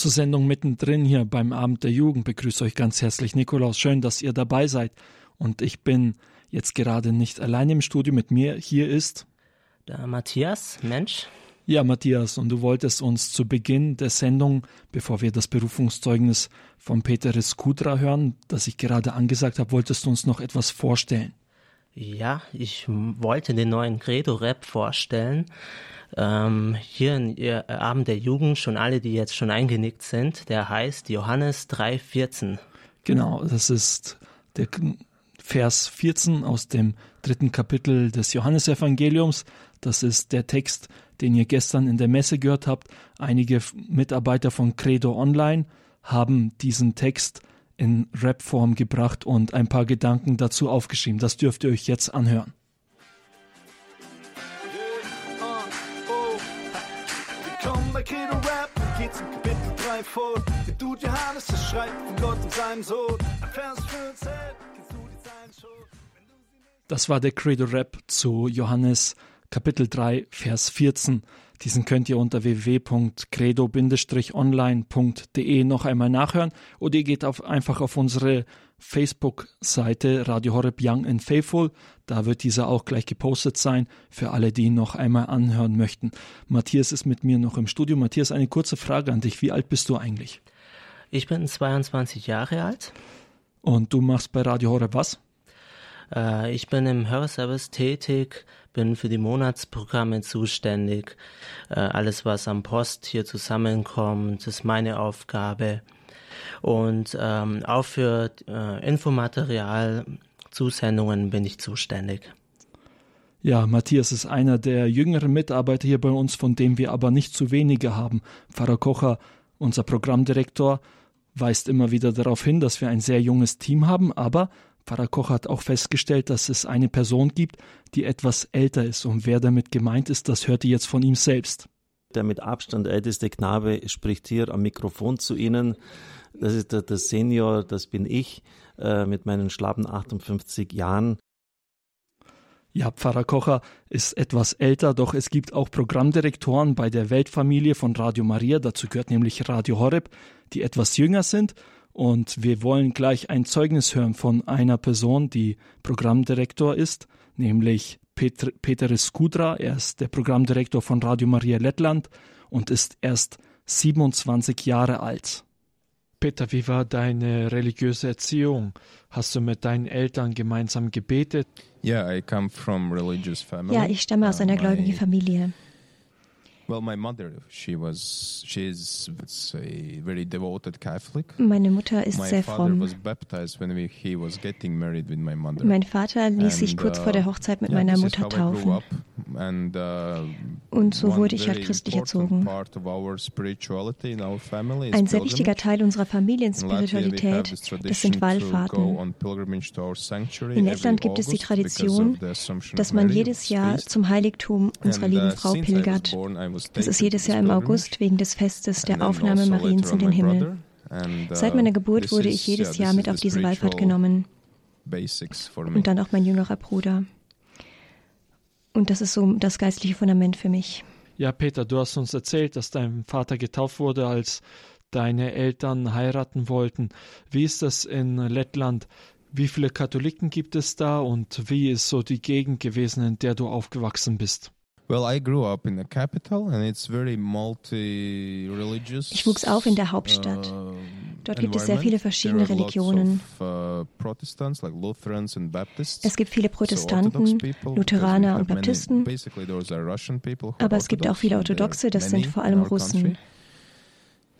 zur Sendung mittendrin hier beim Abend der Jugend. Begrüße euch ganz herzlich Nikolaus. Schön, dass ihr dabei seid. Und ich bin jetzt gerade nicht allein im Studio. Mit mir hier ist der Matthias, Mensch. Ja, Matthias, und du wolltest uns zu Beginn der Sendung, bevor wir das Berufungszeugnis von Peter Skudra hören, das ich gerade angesagt habe, wolltest du uns noch etwas vorstellen. Ja, ich wollte den neuen Credo-Rap vorstellen ähm, hier in ihr Abend der Jugend, schon alle, die jetzt schon eingenickt sind, der heißt Johannes 3,14. Genau, das ist der Vers 14 aus dem dritten Kapitel des Johannesevangeliums. Das ist der Text, den ihr gestern in der Messe gehört habt. Einige Mitarbeiter von Credo Online haben diesen Text in Rapform gebracht und ein paar Gedanken dazu aufgeschrieben. Das dürft ihr euch jetzt anhören. bei Credo Rap geht's im Kapitel 3 vor. Der Dude Johannes, das schreibt von Gott und seinem Sohn. Vers 15, kennst du die Zeilen schon? Das war der Credo Rap zu Johannes Kapitel 3, Vers 14. Diesen könnt ihr unter www.credo-online.de noch einmal nachhören oder ihr geht auf, einfach auf unsere Facebook-Seite Radio Horeb Young and Faithful. Da wird dieser auch gleich gepostet sein für alle, die ihn noch einmal anhören möchten. Matthias ist mit mir noch im Studio. Matthias, eine kurze Frage an dich. Wie alt bist du eigentlich? Ich bin 22 Jahre alt. Und du machst bei Radio Horeb was? Äh, ich bin im Hörservice tätig, bin für die Monatsprogramme zuständig. Äh, alles, was am Post hier zusammenkommt, ist meine Aufgabe. Und ähm, auch für äh, Infomaterial, Zusendungen bin ich zuständig. Ja, Matthias ist einer der jüngeren Mitarbeiter hier bei uns, von dem wir aber nicht zu wenige haben. Pfarrer Kocher, unser Programmdirektor, weist immer wieder darauf hin, dass wir ein sehr junges Team haben, aber Pfarrer Koch hat auch festgestellt, dass es eine Person gibt, die etwas älter ist. Und wer damit gemeint ist, das hört ihr jetzt von ihm selbst. Der mit Abstand älteste Knabe spricht hier am Mikrofon zu Ihnen. Das ist der, der Senior, das bin ich, äh, mit meinen schlappen 58 Jahren. Ja, Pfarrer Kocher ist etwas älter, doch es gibt auch Programmdirektoren bei der Weltfamilie von Radio Maria, dazu gehört nämlich Radio Horeb, die etwas jünger sind. Und wir wollen gleich ein Zeugnis hören von einer Person, die Programmdirektor ist, nämlich Petr Peter Skudra. Er ist der Programmdirektor von Radio Maria Lettland und ist erst 27 Jahre alt. Peter, wie war deine religiöse Erziehung? Hast du mit deinen Eltern gemeinsam gebetet? Yeah, I come from religious family. Ja, ich stamme aus einer gläubigen Familie. Well, my mother, she was, she is a very devoted Catholic. Meine Mutter ist my sehr father fromm. was baptized when we, he was getting married with my mother. Mein Vater ließ sich And, kurz uh, vor der Hochzeit mit yeah, meiner Mutter how I grew taufen. Uh, Und so wurde ich halt christlich erzogen. Ein sehr wichtiger. Teil unserer Familienspiritualität, das sind Wallfahrten. In Lettland gibt es die Tradition, dass man jedes Jahr zum Heiligtum unserer lieben uh, Frau pilgert. Das ist jedes Jahr im. August wegen des Festes der Aufnahme also Mariens in den Himmel. uh, Seit meiner Geburt wurde ich jedes Jahr mit auf diese Wallfahrt genommen und dann auch mein jüngerer Bruder. Und das ist so das geistliche Fundament für mich. Ja, Peter, du hast uns erzählt, dass dein Vater getauft wurde, als deine Eltern heiraten wollten. Wie ist das in Lettland? Wie viele Katholiken gibt es da und wie ist so die Gegend gewesen, in der du aufgewachsen bist? Well, I grew up in the capital and it's very multi-religious. Ich wuchs auf in der Hauptstadt. Dort gibt es sehr viele verschiedene Religionen. Baptists. Es gibt viele Protestanten, Lutheraner und Baptisten, aber es gibt auch viele Orthodoxe, das sind vor allem Russen.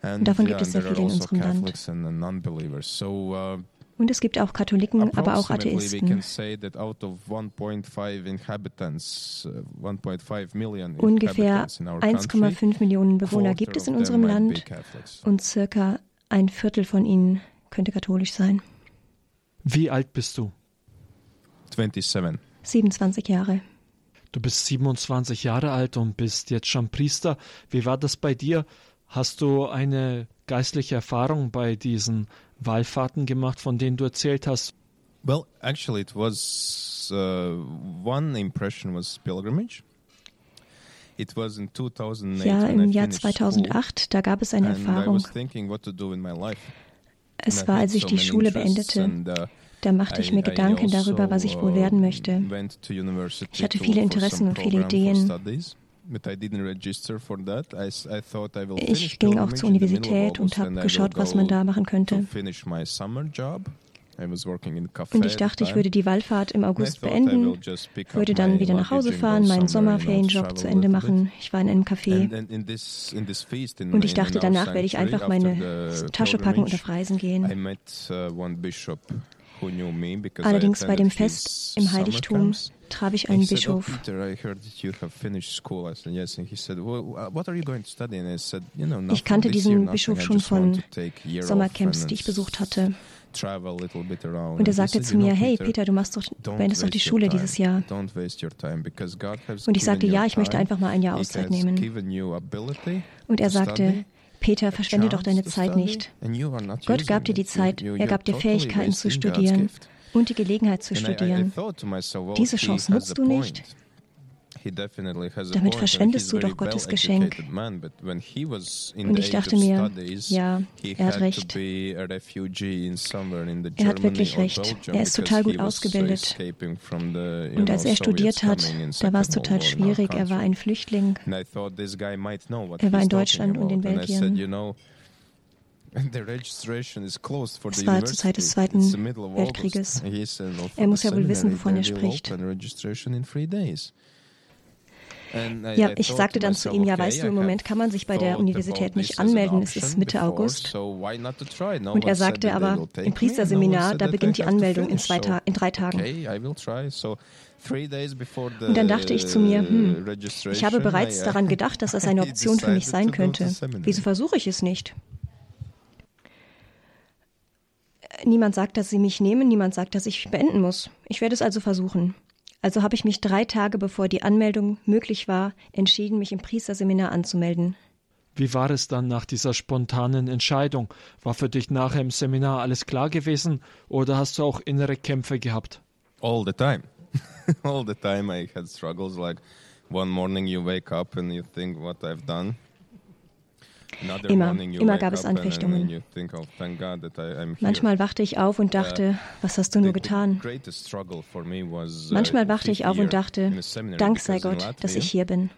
And, davon gibt es sehr viele in also unserem Land. Uh, Und es gibt auch Katholiken, aber auch Atheisten. say that out of 1.5 inhabitants, uh, 1.5 million Ungefähr inhabitants in our country, 1,5 Millionen Bewohner gibt es in unserem Land und circa ein Viertel von ihnen könnte katholisch sein. Wie alt bist du? 27. 27 Jahre. Du bist 27 Jahre alt und bist jetzt schon Priester. Wie war das bei dir? Hast du eine geistliche Erfahrung bei diesen Wallfahrten gemacht, von denen du erzählt hast? Well, actually, it was uh, one impression was pilgrimage. Ja, im Jahr 2008, da gab es eine Erfahrung. Es war, als ich die Schule beendete. uh, Da machte ich mir Gedanken darüber, was ich wohl werden möchte. Ich hatte viele Interessen und viele Ideen. Ich ging auch zur Universität und habe geschaut, was man da machen könnte. Und ich dachte, ich würde die Wallfahrt im August beenden, würde dann wieder nach Hause fahren, meinen Sommerferienjob zu Ende machen. Ich war in einem Café. Und ich dachte, danach werde ich einfach meine Tasche packen und auf Reisen gehen. Allerdings bei dem Fest im Heiligtum traf ich einen Bischof. Ich kannte diesen Bischof schon von Sommercamps, die ich besucht hatte. Und er sagte zu mir, hey Peter, du machst doch, beendest doch die Schule dieses Jahr. Und ich sagte, ja, ich möchte einfach mal ein Jahr Auszeit nehmen. Und er sagte, Peter, verschwende doch deine Zeit nicht. Gott gab dir die Zeit, er gab dir Fähigkeiten zu studieren und die Gelegenheit zu studieren. Diese Chance nutzt du nicht? Damit verschwendest du doch Gottes Geschenk. Und ich dachte mir, ja, er hat recht. Er hat wirklich recht. Er ist total gut ausgebildet. Und als er studiert hat, da war es total schwierig. Er war ein Flüchtling. Er war in Deutschland und in Belgien. Es war zur Zeit des Zweiten Weltkrieges. Er muss ja wohl wissen, wovon er spricht. Ja, ich sagte dann zu ihm, ja, weißt du, im Moment kann man sich bei der Universität nicht anmelden, es ist Mitte August. Und er sagte aber, im Priesterseminar, da beginnt die Anmeldung in, zwei Ta in drei Tagen. Und dann dachte ich zu mir, hm, ich habe bereits daran gedacht, dass das eine Option für mich sein könnte. Wieso versuche ich es nicht? Niemand sagt, dass sie mich nehmen, niemand sagt, dass ich beenden muss. Ich werde es also versuchen. Also habe ich mich drei Tage bevor die Anmeldung möglich war, entschieden, mich im Priesterseminar anzumelden. Wie war es dann nach dieser spontanen Entscheidung? War für dich nachher im Seminar alles klar gewesen oder hast du auch innere Kämpfe gehabt? All the time. All the time I had struggles like one morning you wake up and you think what I've done. Immer, immer gab es Anfechtungen. Manchmal wachte ich auf und dachte, was hast du nur getan? Manchmal wachte ich auf und dachte, Dank sei Gott, dass ich hier bin.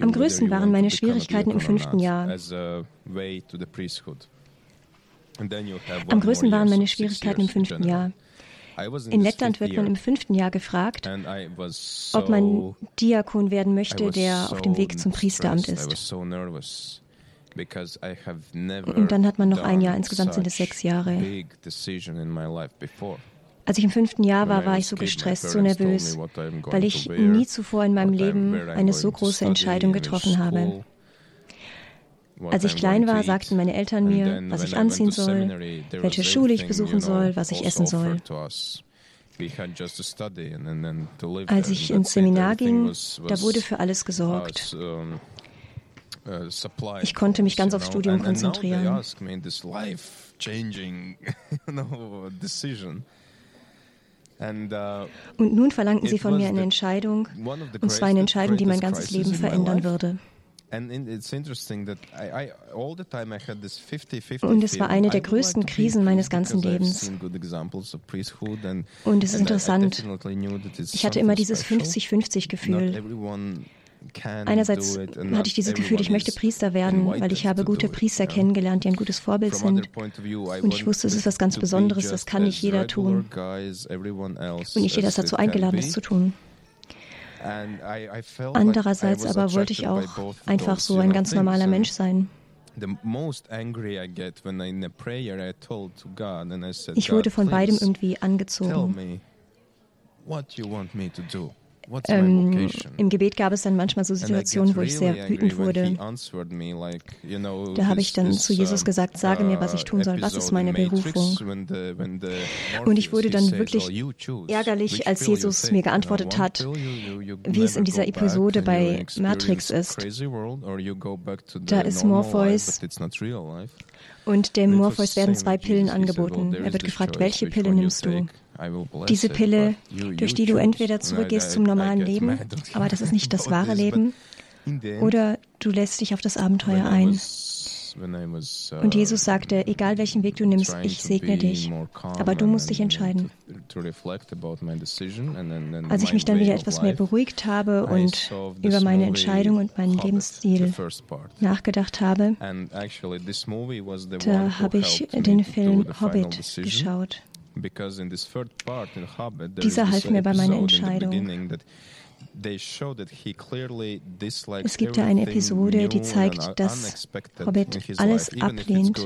Am größten waren meine Schwierigkeiten im fünften Jahr. Am größten waren meine Schwierigkeiten im fünften Jahr. In Lettland wird man im fünften Jahr gefragt, ob man Diakon werden möchte, der auf dem Weg zum Priesteramt ist. Und dann hat man noch ein Jahr, insgesamt sind es sechs Jahre. Als ich im fünften Jahr war, war ich so gestresst, so nervös, weil ich nie zuvor in meinem Leben eine so große Entscheidung getroffen habe. Als ich klein war, sagten meine Eltern mir, was ich anziehen soll, welche Schule ich besuchen soll, was ich essen soll. Als ich ins Seminar ging, da wurde für alles gesorgt. Uh, Ich konnte mich ganz aufs Studium konzentrieren. uh, Und nun verlangten sie von mir eine Entscheidung, und zwar eine Entscheidung, die mein ganzes Leben verändern würde. Und es war eine der größten Krisen meines ganzen Lebens. Und es ist interessant. Ich hatte immer dieses 50-50-Gefühl. Einerseits hatte ich dieses Gefühl, ich möchte Priester werden, weil ich habe gute Priester kennengelernt, die ein gutes Vorbild sind. Und ich wusste, es ist was ganz Besonderes, das kann nicht jeder tun. Und nicht jeder ist dazu eingeladen, das zu tun. Andererseits aber wollte ich auch einfach so ein ganz normaler Mensch sein. Ich wurde von beidem irgendwie angezogen. Ähm, Im Gebet gab es dann manchmal so Situationen, wo ich sehr wütend wurde. Da habe ich dann zu Jesus gesagt, sage mir, was ich tun soll, was ist meine Berufung. Und ich wurde dann wirklich ärgerlich, als Jesus mir geantwortet hat, wie es in dieser Episode bei Matrix ist. Da ist Morpheus und dem Morpheus werden zwei Pillen angeboten. Er wird gefragt, welche Pille nimmst du? Diese Pille, durch die du entweder zurückgehst zum normalen Leben, aber das ist nicht das wahre Leben, oder du lässt dich auf das Abenteuer ein. Und Jesus sagte, egal welchen Weg du nimmst, ich segne dich. Aber du musst dich entscheiden. Als ich mich dann wieder etwas mehr beruhigt habe und über meine Entscheidung und meinen Lebensstil nachgedacht habe, da habe ich den Film Hobbit geschaut. Dieser half mir bei meiner Entscheidung. Es gibt ja eine Episode, die zeigt, dass Hobbit alles ablehnt,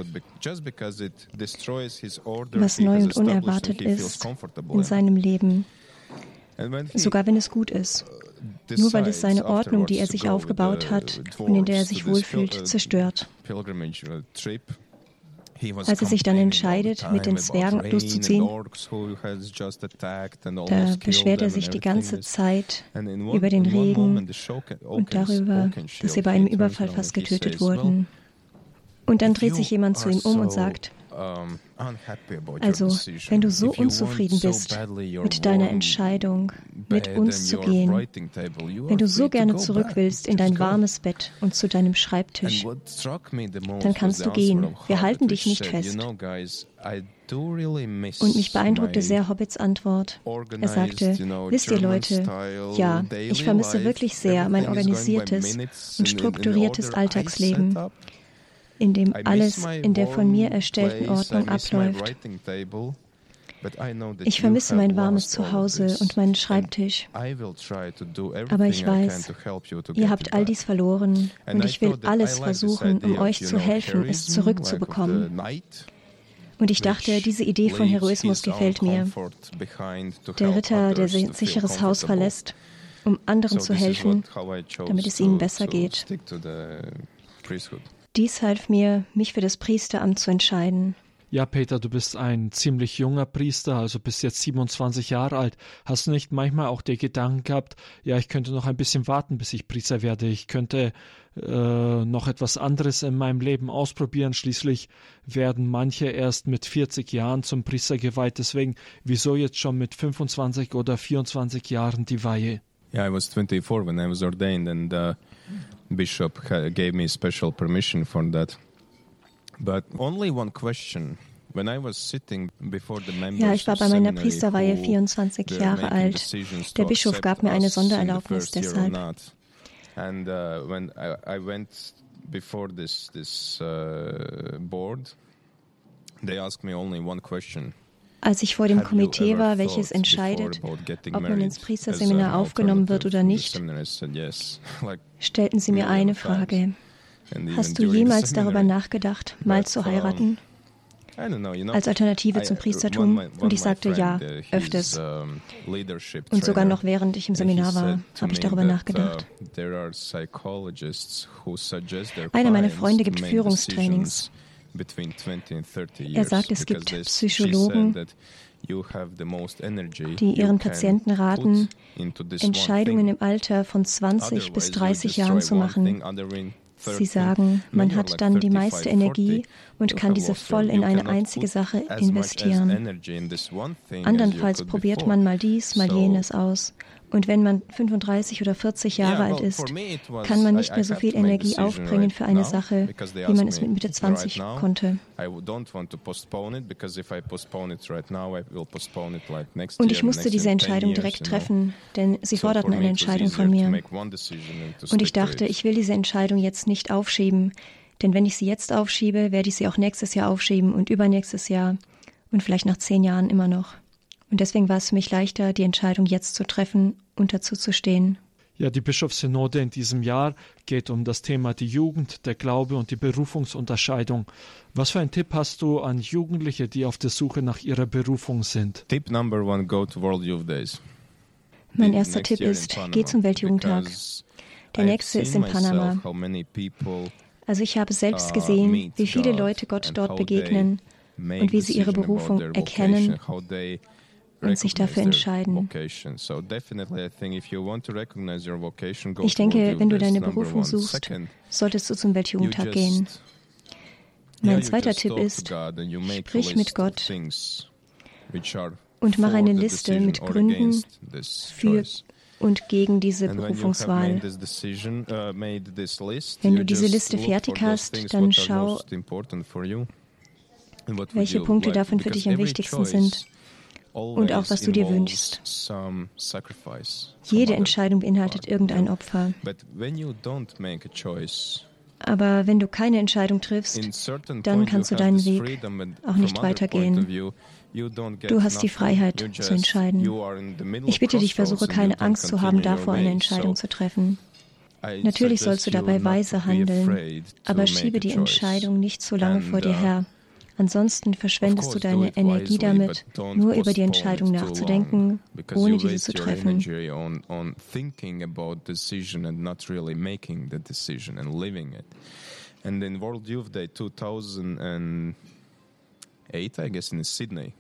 was neu und unerwartet ist in seinem Leben, sogar wenn es gut ist. Nur weil es seine Ordnung, die er sich aufgebaut hat und in der er sich wohlfühlt, zerstört. Als er sich dann entscheidet, mit den Zwergen loszuziehen, da beschwert er sich die ganze Zeit über den Regen und darüber, dass sie bei einem Überfall fast getötet wurden. Und dann dreht sich jemand zu ihm um und sagt, also, wenn du so unzufrieden bist mit deiner Entscheidung, mit uns zu gehen, wenn du so gerne zurück willst in dein warmes Bett und zu deinem Schreibtisch, dann kannst du gehen. Wir halten dich nicht fest. Und mich beeindruckte sehr Hobbits Antwort. Er sagte, wisst ihr Leute, ja, ich vermisse wirklich sehr mein organisiertes und strukturiertes Alltagsleben in dem alles in der von mir erstellten Ordnung abläuft. Ich vermisse mein warmes Zuhause und meinen Schreibtisch. Aber ich weiß, ihr habt all dies verloren und ich will alles versuchen, um euch zu helfen, es zurückzubekommen. Und ich dachte, diese Idee von Heroismus gefällt mir. Der Ritter, der sein sicheres Haus verlässt, um anderen zu helfen, damit es ihnen besser geht. Dies half mir, mich für das Priesteramt zu entscheiden. Ja, Peter, du bist ein ziemlich junger Priester, also bist jetzt 27 Jahre alt. Hast du nicht manchmal auch den Gedanken gehabt, ja, ich könnte noch ein bisschen warten, bis ich Priester werde. Ich könnte äh, noch etwas anderes in meinem Leben ausprobieren. Schließlich werden manche erst mit 40 Jahren zum Priester geweiht. Deswegen, wieso jetzt schon mit 25 oder 24 Jahren die Weihe? Yeah, I was 24 when I was ordained and uh, bishop gave me special permission for that. But only one question. Ja, ich war bei meiner Priesterweihe 24 Jahre alt. Der Bischof gab mir eine Sondererlaubnis deshalb. And uh, when I, I went before this this uh, board, they asked me only one question. Als ich vor dem Komitee war, welches entscheidet, ob man ins Priesterseminar aufgenommen wird oder nicht, stellten sie mir eine Frage. Hast du jemals darüber nachgedacht, mal zu heiraten? Als Alternative zum Priestertum? Und ich sagte ja, öfters. Und sogar noch während ich im Seminar war, habe ich darüber nachgedacht. Einer meiner Freunde gibt Führungstrainings. Er sagt, es gibt Psychologen, die ihren Patienten raten, Entscheidungen im Alter von 20 bis 30 Jahren zu machen. Sie sagen, man hat dann die meiste Energie und kann diese voll in eine einzige Sache investieren. Andernfalls probiert man mal dies, mal jenes aus. Und wenn man 35 oder 40 Jahre alt ist, kann man nicht mehr so viel Energie aufbringen für eine Sache, wie man es mit Mitte 20 konnte. Und ich musste diese Entscheidung direkt treffen, denn sie forderten eine Entscheidung von mir. Und ich dachte, ich will diese Entscheidung jetzt nicht aufschieben, denn wenn ich sie jetzt aufschiebe, werde ich sie auch nächstes Jahr aufschieben und übernächstes Jahr und vielleicht nach zehn Jahren immer noch. Und deswegen war es für mich leichter, die Entscheidung jetzt zu treffen und dazu zu stehen. Ja, die Bischofssynode in diesem Jahr geht um das Thema die Jugend, der Glaube und die Berufungsunterscheidung. Was für einen Tipp hast du an Jugendliche, die auf der Suche nach ihrer Berufung sind? Tipp number one, go to World Youth Days. Mein erster Tipp ist, geh zum Weltjugendtag. Der nächste ist in Panama. Also ich habe selbst uh, gesehen, wie viele Leute Gott dort begegnen und wie sie ihre Berufung erkennen und sich dafür entscheiden. Ich denke, wenn du deine Berufung suchst, solltest du zum Weltjugendtag gehen. Mein zweiter Tipp ist, sprich mit Gott und mach eine Liste mit Gründen für und gegen diese Berufungswahl. Uh, Wenn du diese Liste fertig hast, dann schau, welche Punkte davon für dich am wichtigsten sind und auch was du dir wünschst. Jede Entscheidung beinhaltet irgendein Opfer. Aber wenn du keine Entscheidung triffst, dann kannst du deinen Weg auch nicht weitergehen. Du hast die Freiheit zu entscheiden. Ich bitte dich, versuche keine Angst zu haben, davor eine Entscheidung zu treffen. Natürlich sollst du dabei weise handeln, aber schiebe die Entscheidung nicht so lange vor dir uh, her. Ansonsten verschwendest du deine Energie damit, nur über die Entscheidung nachzudenken, ohne diese zu treffen. And in World Youth Day 2008, I guess in Sydney,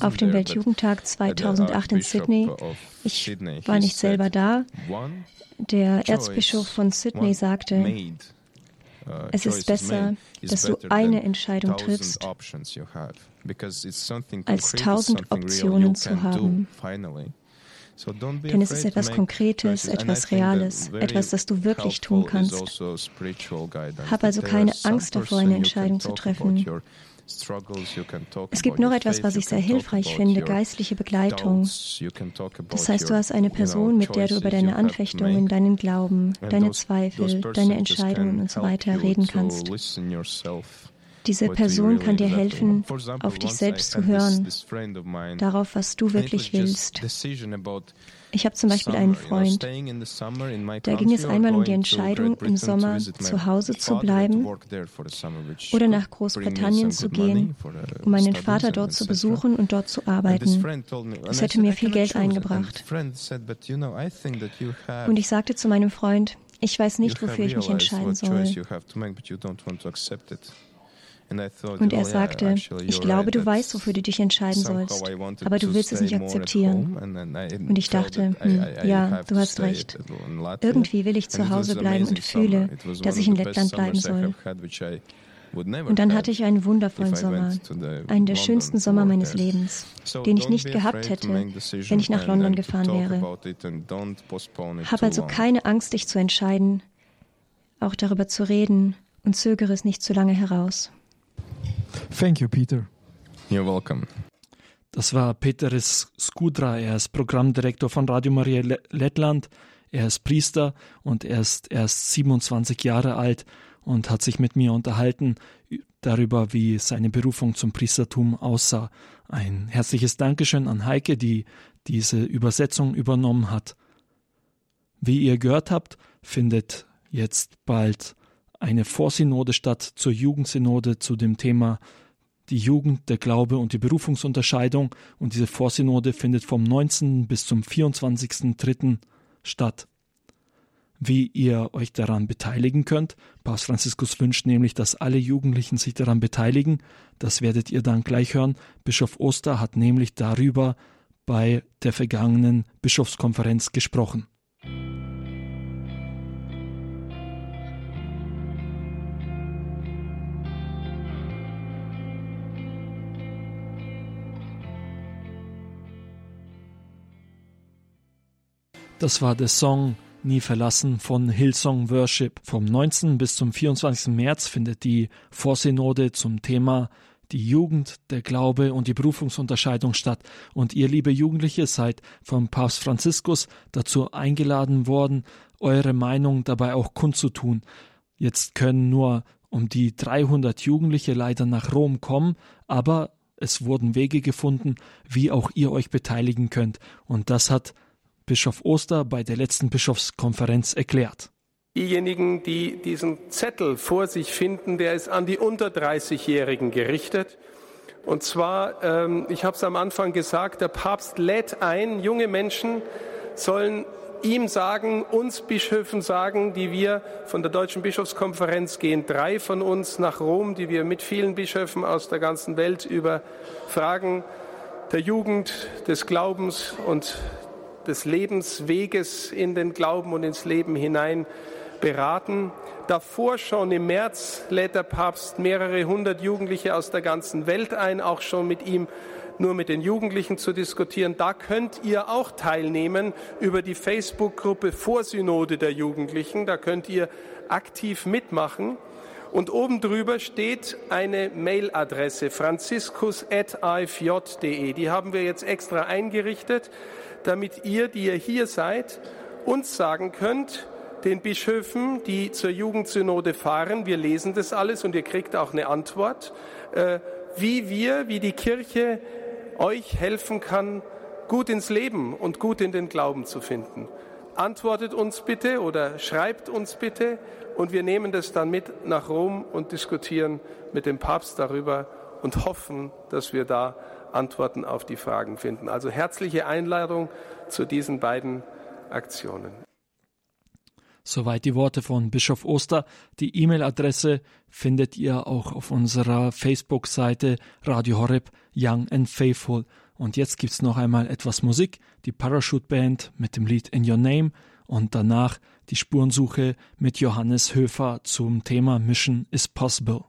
auf dem Weltjugendtag 2008 in Sydney. Ich war nicht selber da. Der Erzbischof von Sydney sagte, es ist besser, dass du eine Entscheidung triffst, als tausend Optionen zu haben. Denn es ist etwas Konkretes, etwas Reales, etwas, das du wirklich tun kannst. Also Hab also keine Angst davor, eine Entscheidung zu treffen. Es gibt noch etwas, was ich sehr hilfreich finde, geistliche Begleitung. Das heißt, du hast eine Person, mit der du über deine Anfechtungen, deinen Glauben, deine Zweifel, deine Entscheidungen und so weiter reden kannst. Diese Person kann dir helfen, auf dich selbst zu hören, darauf, was du wirklich willst. Ich habe zum Beispiel einen Freund, da ging es einmal um die Entscheidung, im Sommer zu Hause zu bleiben oder nach Großbritannien zu gehen, um meinen Vater dort zu besuchen und dort zu arbeiten. Das hätte mir viel Geld eingebracht. Und ich sagte zu meinem Freund, ich weiß nicht, wofür ich mich entscheiden soll. Und er sagte, ich glaube, du weißt, wofür du dich entscheiden sollst, aber du willst es nicht akzeptieren. Und ich dachte, hm, ja, du hast recht. Irgendwie will ich zu Hause bleiben und fühle, dass ich in Lettland bleiben soll. Und dann hatte ich einen wundervollen Sommer, einen der schönsten Sommer meines Lebens, den ich nicht gehabt hätte, wenn ich nach London gefahren wäre. Hab also keine Angst, dich zu entscheiden, auch darüber zu reden und zögere es nicht zu lange heraus. Thank you, Peter. You're welcome. Das war Peteris Skudra. Er ist Programmdirektor von Radio Maria Lettland. Er ist Priester und er ist erst 27 Jahre alt und hat sich mit mir unterhalten darüber, wie seine Berufung zum Priestertum aussah. Ein herzliches Dankeschön an Heike, die diese Übersetzung übernommen hat. Wie ihr gehört habt, findet jetzt bald eine Vorsynode statt zur Jugendsynode zu dem Thema die Jugend, der Glaube und die Berufungsunterscheidung. Und diese Vorsynode findet vom 19. bis zum 24.3. statt. Wie ihr euch daran beteiligen könnt, Papst Franziskus wünscht nämlich, dass alle Jugendlichen sich daran beteiligen. Das werdet ihr dann gleich hören. Bischof Oster hat nämlich darüber bei der vergangenen Bischofskonferenz gesprochen. Das war der Song Nie verlassen von Hillsong Worship. Vom 19. bis zum 24. März findet die Vorsynode zum Thema die Jugend, der Glaube und die Berufungsunterscheidung statt. Und ihr, liebe Jugendliche, seid vom Papst Franziskus dazu eingeladen worden, eure Meinung dabei auch kundzutun. Jetzt können nur um die 300 Jugendliche leider nach Rom kommen, aber es wurden Wege gefunden, wie auch ihr euch beteiligen könnt. Und das hat Bischof Oster bei der letzten Bischofskonferenz erklärt. Diejenigen, die diesen Zettel vor sich finden, der ist an die unter 30-Jährigen gerichtet. Und zwar, ähm, ich habe es am Anfang gesagt, der Papst lädt ein, junge Menschen sollen ihm sagen, uns Bischöfen sagen, die wir von der Deutschen Bischofskonferenz gehen, drei von uns nach Rom, die wir mit vielen Bischöfen aus der ganzen Welt über Fragen der Jugend, des Glaubens und des Lebensweges in den Glauben und ins Leben hinein beraten. Davor schon im März lädt der Papst mehrere hundert Jugendliche aus der ganzen Welt ein, auch schon mit ihm nur mit den Jugendlichen zu diskutieren. Da könnt ihr auch teilnehmen über die Facebook-Gruppe Vorsynode der Jugendlichen. Da könnt ihr aktiv mitmachen. Und oben drüber steht eine Mailadresse franziskus.afj.de. Die haben wir jetzt extra eingerichtet, damit ihr, die ihr hier seid, uns sagen könnt, den Bischöfen, die zur Jugendsynode fahren, wir lesen das alles und ihr kriegt auch eine Antwort, äh, wie wir, wie die Kirche euch helfen kann, gut ins Leben und gut in den Glauben zu finden. Antwortet uns bitte oder schreibt uns bitte und wir nehmen das dann mit nach Rom und diskutieren mit dem Papst darüber und hoffen, dass wir da Antworten auf die Fragen finden. Also herzliche Einladung zu diesen beiden Aktionen. Soweit die Worte von Bischof Oster. Die E-Mail-Adresse findet ihr auch auf unserer Facebook-Seite Radio Horeb Young and Faithful. Und jetzt gibt's noch einmal etwas Musik, die Parachute Band mit dem Lied In Your Name und danach die Spurensuche mit Johannes Höfer zum Thema Mission is Possible.